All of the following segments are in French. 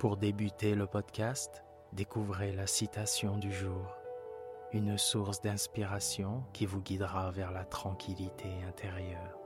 Pour débuter le podcast, découvrez la citation du jour, une source d'inspiration qui vous guidera vers la tranquillité intérieure.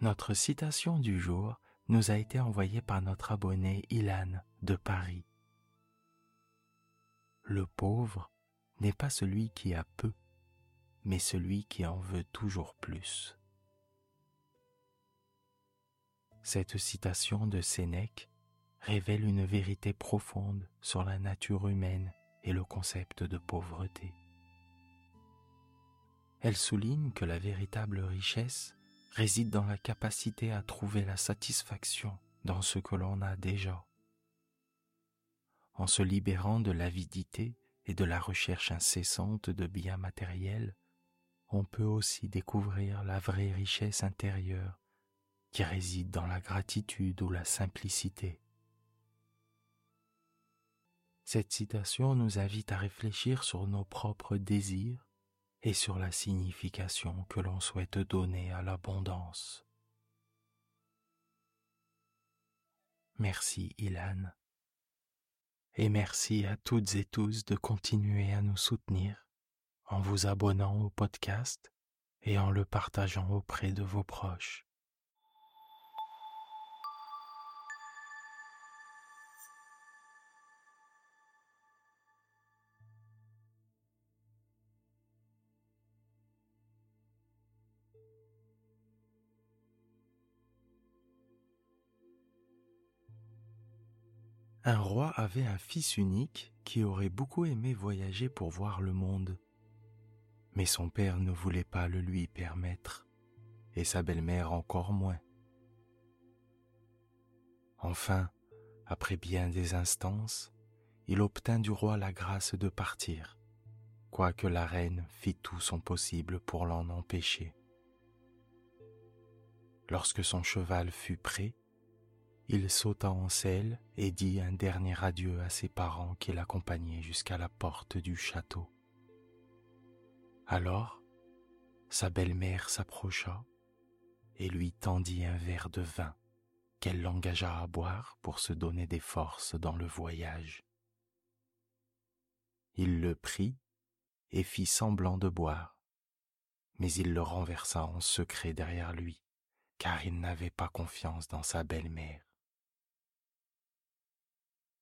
Notre citation du jour nous a été envoyée par notre abonné Ilan de Paris. Le pauvre n'est pas celui qui a peu, mais celui qui en veut toujours plus. Cette citation de Sénèque révèle une vérité profonde sur la nature humaine et le concept de pauvreté. Elle souligne que la véritable richesse réside dans la capacité à trouver la satisfaction dans ce que l'on a déjà. En se libérant de l'avidité et de la recherche incessante de biens matériels, on peut aussi découvrir la vraie richesse intérieure qui réside dans la gratitude ou la simplicité. Cette citation nous invite à réfléchir sur nos propres désirs et sur la signification que l'on souhaite donner à l'abondance. Merci Ilan. Et merci à toutes et tous de continuer à nous soutenir en vous abonnant au podcast et en le partageant auprès de vos proches. Un roi avait un fils unique qui aurait beaucoup aimé voyager pour voir le monde. Mais son père ne voulait pas le lui permettre, et sa belle-mère encore moins. Enfin, après bien des instances, il obtint du roi la grâce de partir, quoique la reine fit tout son possible pour l'en empêcher. Lorsque son cheval fut prêt, il sauta en selle et dit un dernier adieu à ses parents qui l'accompagnaient jusqu'à la porte du château. Alors, sa belle-mère s'approcha et lui tendit un verre de vin qu'elle l'engagea à boire pour se donner des forces dans le voyage. Il le prit et fit semblant de boire, mais il le renversa en secret derrière lui, car il n'avait pas confiance dans sa belle-mère.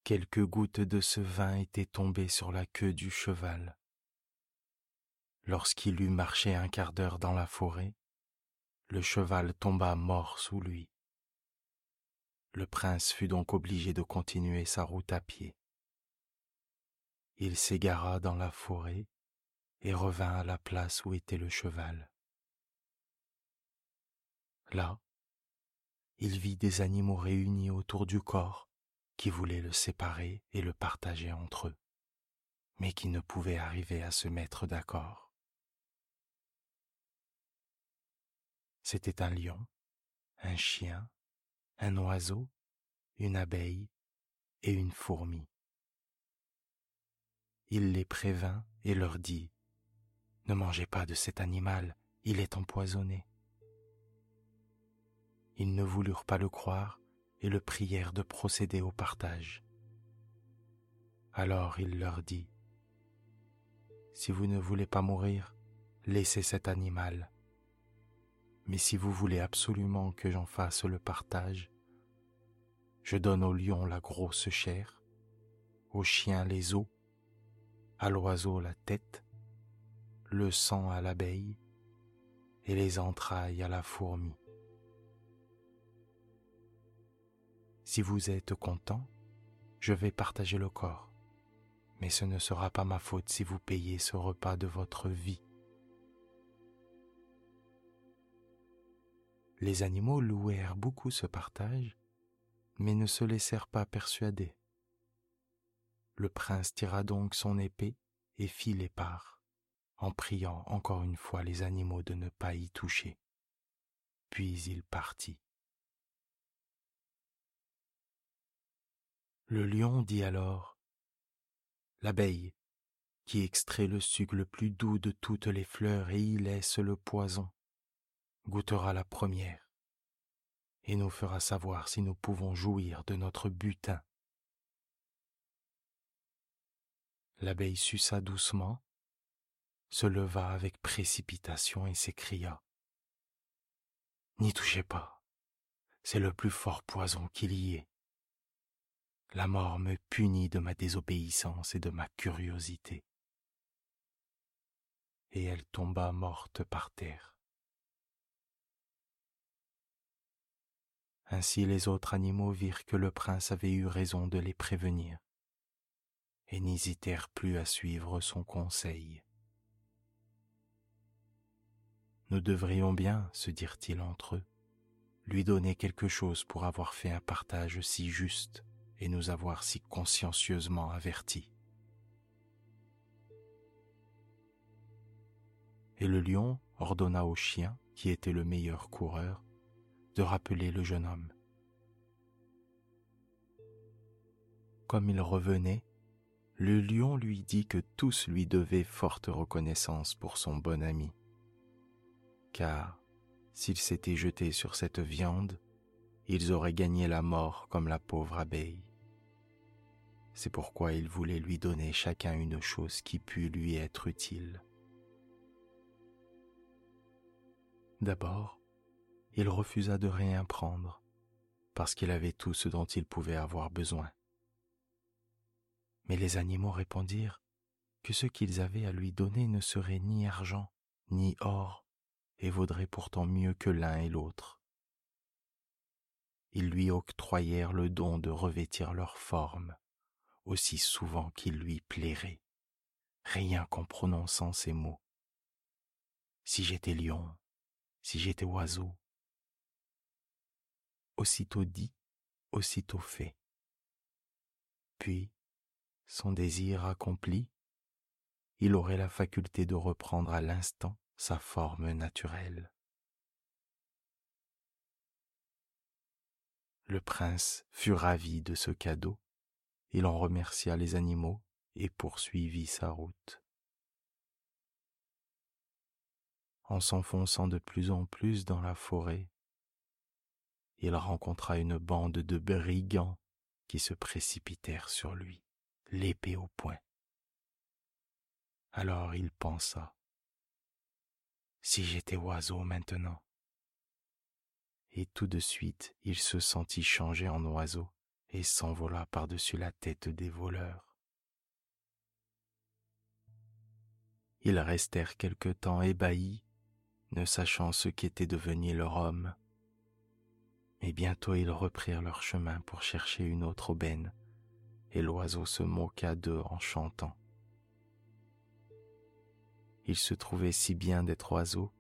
Quelques gouttes de ce vin étaient tombées sur la queue du cheval. Lorsqu'il eut marché un quart d'heure dans la forêt, le cheval tomba mort sous lui. Le prince fut donc obligé de continuer sa route à pied. Il s'égara dans la forêt et revint à la place où était le cheval. Là, il vit des animaux réunis autour du corps qui voulaient le séparer et le partager entre eux, mais qui ne pouvaient arriver à se mettre d'accord. C'était un lion, un chien, un oiseau, une abeille et une fourmi. Il les prévint et leur dit Ne mangez pas de cet animal, il est empoisonné. Ils ne voulurent pas le croire et le prièrent de procéder au partage. Alors il leur dit, Si vous ne voulez pas mourir, laissez cet animal. Mais si vous voulez absolument que j'en fasse le partage, je donne au lion la grosse chair, au chien les os, à l'oiseau la tête, le sang à l'abeille et les entrailles à la fourmi. Si vous êtes content, je vais partager le corps, mais ce ne sera pas ma faute si vous payez ce repas de votre vie. Les animaux louèrent beaucoup ce partage, mais ne se laissèrent pas persuader. Le prince tira donc son épée et fit les parts, en priant encore une fois les animaux de ne pas y toucher. Puis il partit. Le lion dit alors L'abeille, qui extrait le sucre le plus doux de toutes les fleurs et y laisse le poison, goûtera la première et nous fera savoir si nous pouvons jouir de notre butin. L'abeille suça doucement, se leva avec précipitation et s'écria N'y touchez pas, c'est le plus fort poison qu'il y ait. La mort me punit de ma désobéissance et de ma curiosité. Et elle tomba morte par terre. Ainsi les autres animaux virent que le prince avait eu raison de les prévenir et n'hésitèrent plus à suivre son conseil. Nous devrions bien, se dirent-ils entre eux, lui donner quelque chose pour avoir fait un partage si juste et nous avoir si consciencieusement avertis. Et le lion ordonna au chien, qui était le meilleur coureur, de rappeler le jeune homme. Comme il revenait, le lion lui dit que tous lui devaient forte reconnaissance pour son bon ami, car s'ils s'étaient jetés sur cette viande, ils auraient gagné la mort comme la pauvre abeille. C'est pourquoi il voulait lui donner chacun une chose qui pût lui être utile. D'abord, il refusa de rien prendre, parce qu'il avait tout ce dont il pouvait avoir besoin. Mais les animaux répondirent que ce qu'ils avaient à lui donner ne serait ni argent, ni or, et vaudrait pourtant mieux que l'un et l'autre. Ils lui octroyèrent le don de revêtir leur forme, aussi souvent qu'il lui plairait, rien qu'en prononçant ces mots. Si j'étais lion, si j'étais oiseau, aussitôt dit, aussitôt fait. Puis, son désir accompli, il aurait la faculté de reprendre à l'instant sa forme naturelle. Le prince fut ravi de ce cadeau, il en remercia les animaux et poursuivit sa route. En s'enfonçant de plus en plus dans la forêt, il rencontra une bande de brigands qui se précipitèrent sur lui, l'épée au poing. Alors il pensa, si j'étais oiseau maintenant. Et tout de suite il se sentit changer en oiseau et s'envola par-dessus la tête des voleurs. Ils restèrent quelque temps ébahis, ne sachant ce qu'était devenu leur homme et bientôt ils reprirent leur chemin pour chercher une autre aubaine, et l'oiseau se moqua d'eux en chantant. Il se trouvait si bien d'être oiseau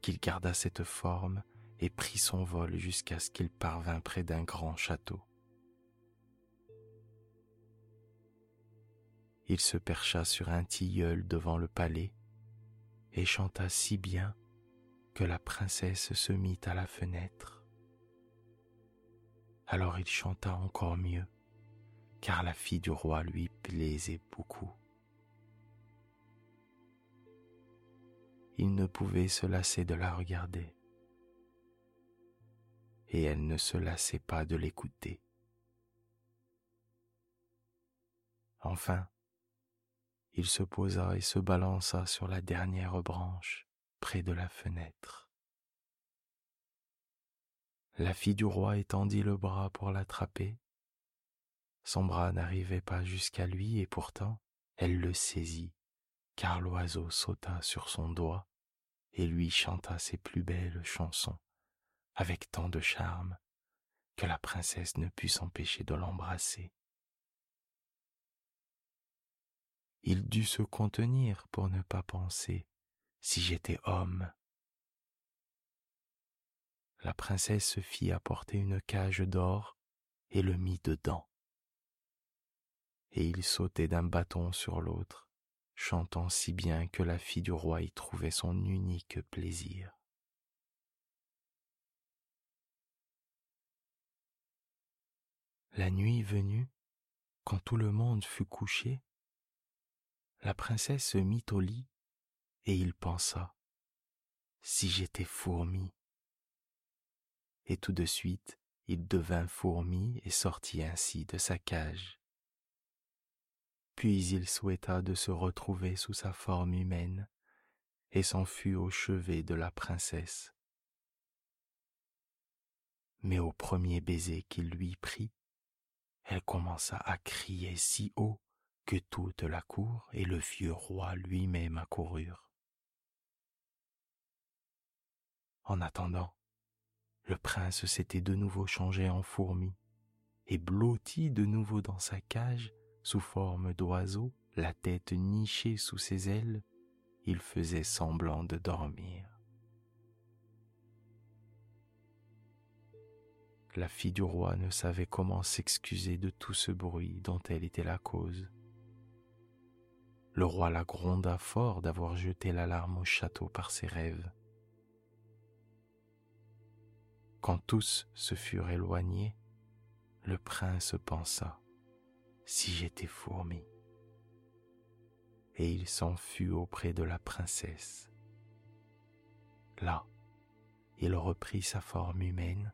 qu'il garda cette forme et prit son vol jusqu'à ce qu'il parvint près d'un grand château. Il se percha sur un tilleul devant le palais et chanta si bien que la princesse se mit à la fenêtre. Alors il chanta encore mieux, car la fille du roi lui plaisait beaucoup. Il ne pouvait se lasser de la regarder, et elle ne se lassait pas de l'écouter. Enfin, il se posa et se balança sur la dernière branche près de la fenêtre. La fille du roi étendit le bras pour l'attraper. Son bras n'arrivait pas jusqu'à lui et pourtant elle le saisit, car l'oiseau sauta sur son doigt et lui chanta ses plus belles chansons avec tant de charme que la princesse ne put s'empêcher de l'embrasser. Il dut se contenir pour ne pas penser si j'étais homme. La princesse se fit apporter une cage d'or et le mit dedans. Et il sautait d'un bâton sur l'autre, chantant si bien que la fille du roi y trouvait son unique plaisir. La nuit venue, quand tout le monde fut couché, la princesse se mit au lit et il pensa, si j'étais fourmi. Et tout de suite, il devint fourmi et sortit ainsi de sa cage. Puis il souhaita de se retrouver sous sa forme humaine et s'en fut au chevet de la princesse. Mais au premier baiser qu'il lui prit, elle commença à crier si haut que toute la cour et le vieux roi lui-même accoururent. En attendant, le prince s'était de nouveau changé en fourmi, et blotti de nouveau dans sa cage, sous forme d'oiseau, la tête nichée sous ses ailes, il faisait semblant de dormir. La fille du roi ne savait comment s'excuser de tout ce bruit dont elle était la cause. Le roi la gronda fort d'avoir jeté l'alarme au château par ses rêves. Quand tous se furent éloignés, le prince pensa, si j'étais fourmi. Et il s'en fut auprès de la princesse. Là, il reprit sa forme humaine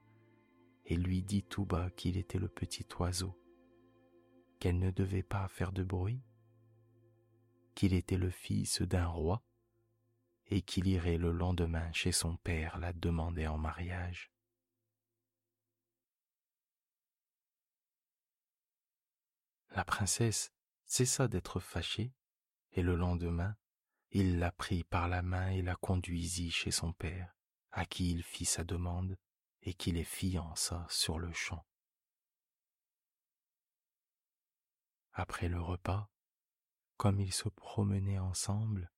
et lui dit tout bas qu'il était le petit oiseau, qu'elle ne devait pas faire de bruit qu'il était le fils d'un roi et qu'il irait le lendemain chez son père la demander en mariage. La princesse cessa d'être fâchée, et le lendemain, il la prit par la main et la conduisit chez son père, à qui il fit sa demande et qui les fiança sur le champ. Après le repas, comme ils se promenaient ensemble,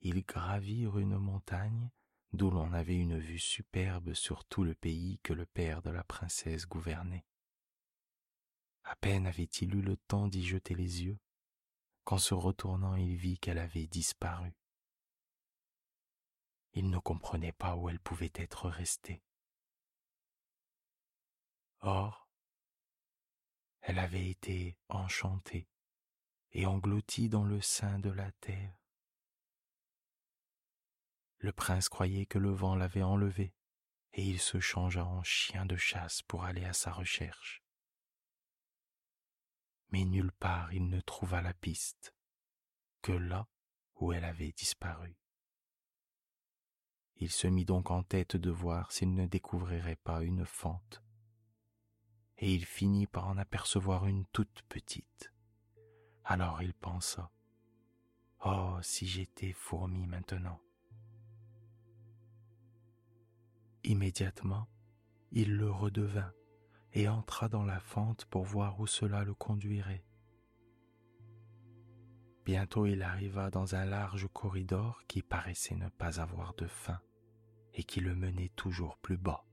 ils gravirent une montagne d'où l'on avait une vue superbe sur tout le pays que le père de la princesse gouvernait. À peine avait-il eu le temps d'y jeter les yeux, qu'en se retournant il vit qu'elle avait disparu. Il ne comprenait pas où elle pouvait être restée. Or, elle avait été enchantée et englouti dans le sein de la terre. Le prince croyait que le vent l'avait enlevé, et il se changea en chien de chasse pour aller à sa recherche. Mais nulle part il ne trouva la piste, que là où elle avait disparu. Il se mit donc en tête de voir s'il ne découvrirait pas une fente, et il finit par en apercevoir une toute petite. Alors il pensa, Oh, si j'étais fourmi maintenant. Immédiatement, il le redevint et entra dans la fente pour voir où cela le conduirait. Bientôt il arriva dans un large corridor qui paraissait ne pas avoir de fin et qui le menait toujours plus bas.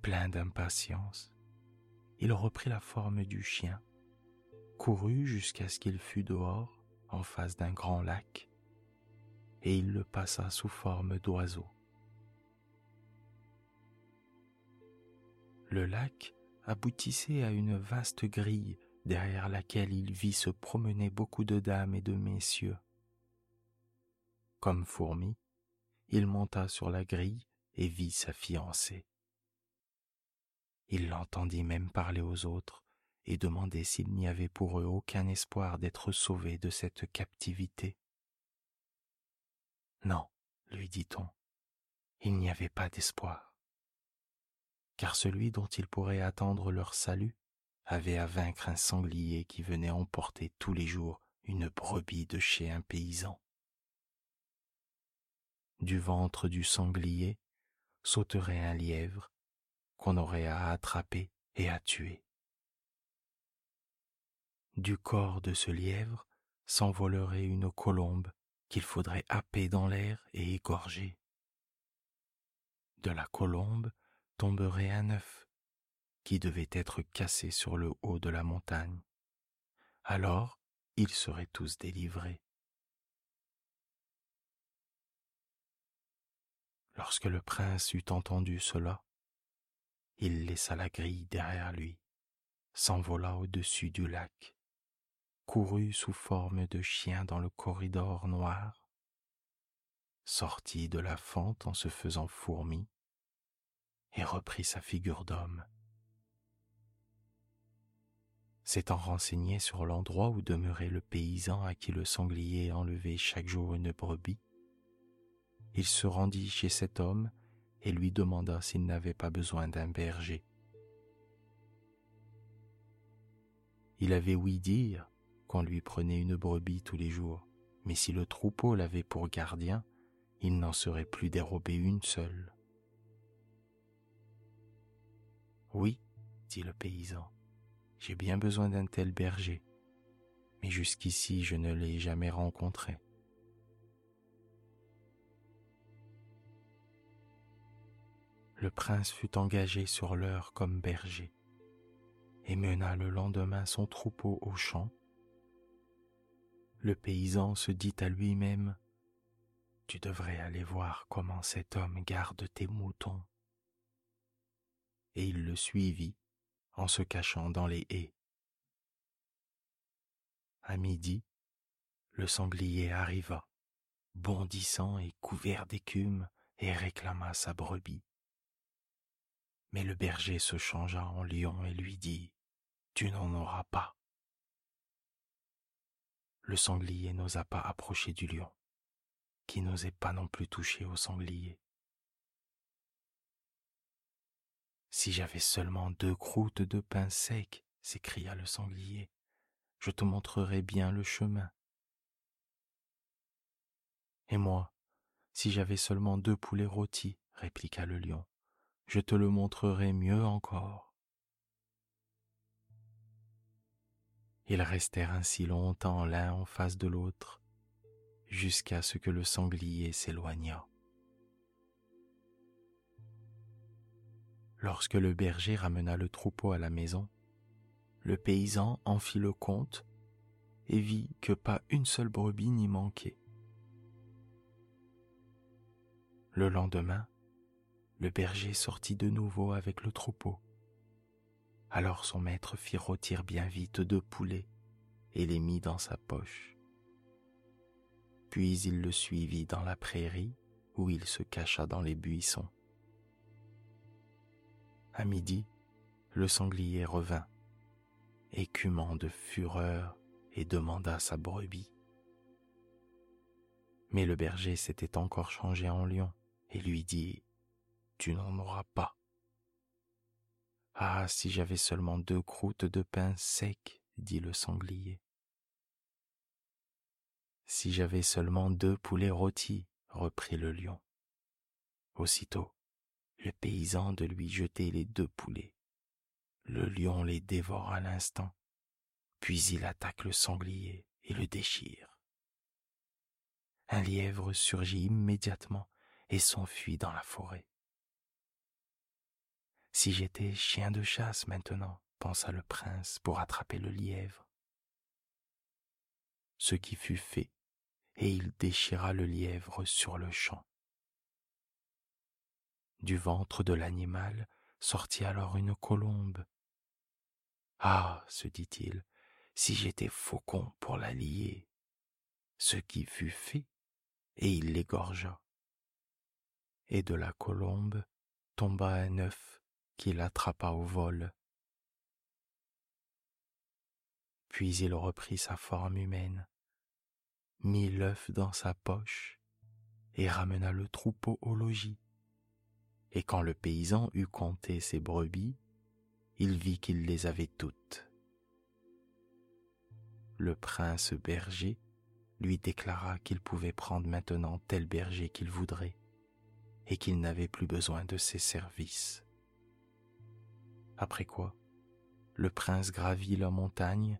Plein d'impatience, il reprit la forme du chien courut jusqu'à ce qu'il fût dehors, en face d'un grand lac, et il le passa sous forme d'oiseau. Le lac aboutissait à une vaste grille derrière laquelle il vit se promener beaucoup de dames et de messieurs. Comme fourmi, il monta sur la grille et vit sa fiancée. Il l'entendit même parler aux autres et demandait s'il n'y avait pour eux aucun espoir d'être sauvés de cette captivité. Non, lui dit-on, il n'y avait pas d'espoir, car celui dont ils pourraient attendre leur salut avait à vaincre un sanglier qui venait emporter tous les jours une brebis de chez un paysan. Du ventre du sanglier sauterait un lièvre qu'on aurait à attraper et à tuer. Du corps de ce lièvre s'envolerait une colombe qu'il faudrait happer dans l'air et égorger. De la colombe tomberait un œuf qui devait être cassé sur le haut de la montagne. Alors ils seraient tous délivrés. Lorsque le prince eut entendu cela, il laissa la grille derrière lui, s'envola au-dessus du lac, courut sous forme de chien dans le corridor noir, sortit de la fente en se faisant fourmi, et reprit sa figure d'homme. S'étant renseigné sur l'endroit où demeurait le paysan à qui le sanglier enlevait chaque jour une brebis, il se rendit chez cet homme et lui demanda s'il n'avait pas besoin d'un berger. Il avait ouï dire qu'on lui prenait une brebis tous les jours, mais si le troupeau l'avait pour gardien, il n'en serait plus dérobé une seule. Oui, dit le paysan, j'ai bien besoin d'un tel berger, mais jusqu'ici je ne l'ai jamais rencontré. le prince fut engagé sur l'heure comme berger et mena le lendemain son troupeau au champ. Le paysan se dit à lui-même Tu devrais aller voir comment cet homme garde tes moutons. Et il le suivit en se cachant dans les haies. À midi, le sanglier arriva, bondissant et couvert d'écume, et réclama sa brebis. Mais le berger se changea en lion et lui dit Tu n'en auras pas. Le sanglier n'osa pas approcher du lion, qui n'osait pas non plus toucher au sanglier. Si j'avais seulement deux croûtes de pain sec, s'écria le sanglier, je te montrerais bien le chemin. Et moi, si j'avais seulement deux poulets rôtis, répliqua le lion, je te le montrerai mieux encore. Ils restèrent ainsi longtemps l'un en face de l'autre, jusqu'à ce que le sanglier s'éloignât. Lorsque le berger ramena le troupeau à la maison, le paysan en fit le compte et vit que pas une seule brebis n'y manquait. Le lendemain, le berger sortit de nouveau avec le troupeau. Alors son maître fit rôtir bien vite deux poulets et les mit dans sa poche. Puis il le suivit dans la prairie où il se cacha dans les buissons. À midi, le sanglier revint, écumant de fureur, et demanda sa brebis. Mais le berger s'était encore changé en lion et lui dit tu n'en auras pas. Ah, si j'avais seulement deux croûtes de pain sec, dit le sanglier. Si j'avais seulement deux poulets rôtis, reprit le lion. Aussitôt, le paysan de lui jeter les deux poulets. Le lion les dévore à l'instant, puis il attaque le sanglier et le déchire. Un lièvre surgit immédiatement et s'enfuit dans la forêt. Si j'étais chien de chasse maintenant, pensa le prince pour attraper le lièvre. Ce qui fut fait, et il déchira le lièvre sur le champ. Du ventre de l'animal sortit alors une colombe. Ah, se dit-il, si j'étais faucon pour la lier. Ce qui fut fait, et il l'égorgea. Et de la colombe tomba un œuf qu'il attrapa au vol. Puis il reprit sa forme humaine, mit l'œuf dans sa poche et ramena le troupeau au logis. Et quand le paysan eut compté ses brebis, il vit qu'il les avait toutes. Le prince berger lui déclara qu'il pouvait prendre maintenant tel berger qu'il voudrait et qu'il n'avait plus besoin de ses services. Après quoi, le prince gravit la montagne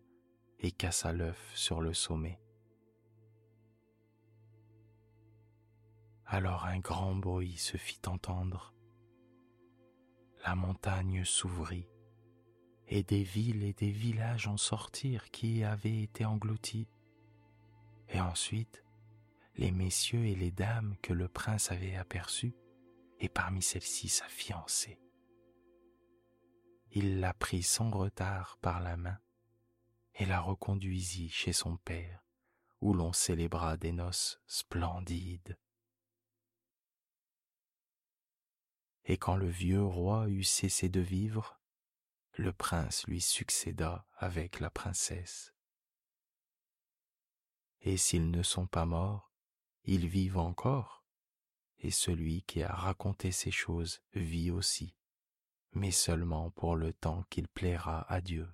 et cassa l'œuf sur le sommet. Alors un grand bruit se fit entendre. La montagne s'ouvrit et des villes et des villages en sortirent qui avaient été engloutis. Et ensuite, les messieurs et les dames que le prince avait aperçus, et parmi celles-ci sa fiancée. Il la prit sans retard par la main et la reconduisit chez son père, où l'on célébra des noces splendides. Et quand le vieux roi eut cessé de vivre, le prince lui succéda avec la princesse. Et s'ils ne sont pas morts, ils vivent encore, et celui qui a raconté ces choses vit aussi, mais seulement pour le temps qu'il plaira à Dieu.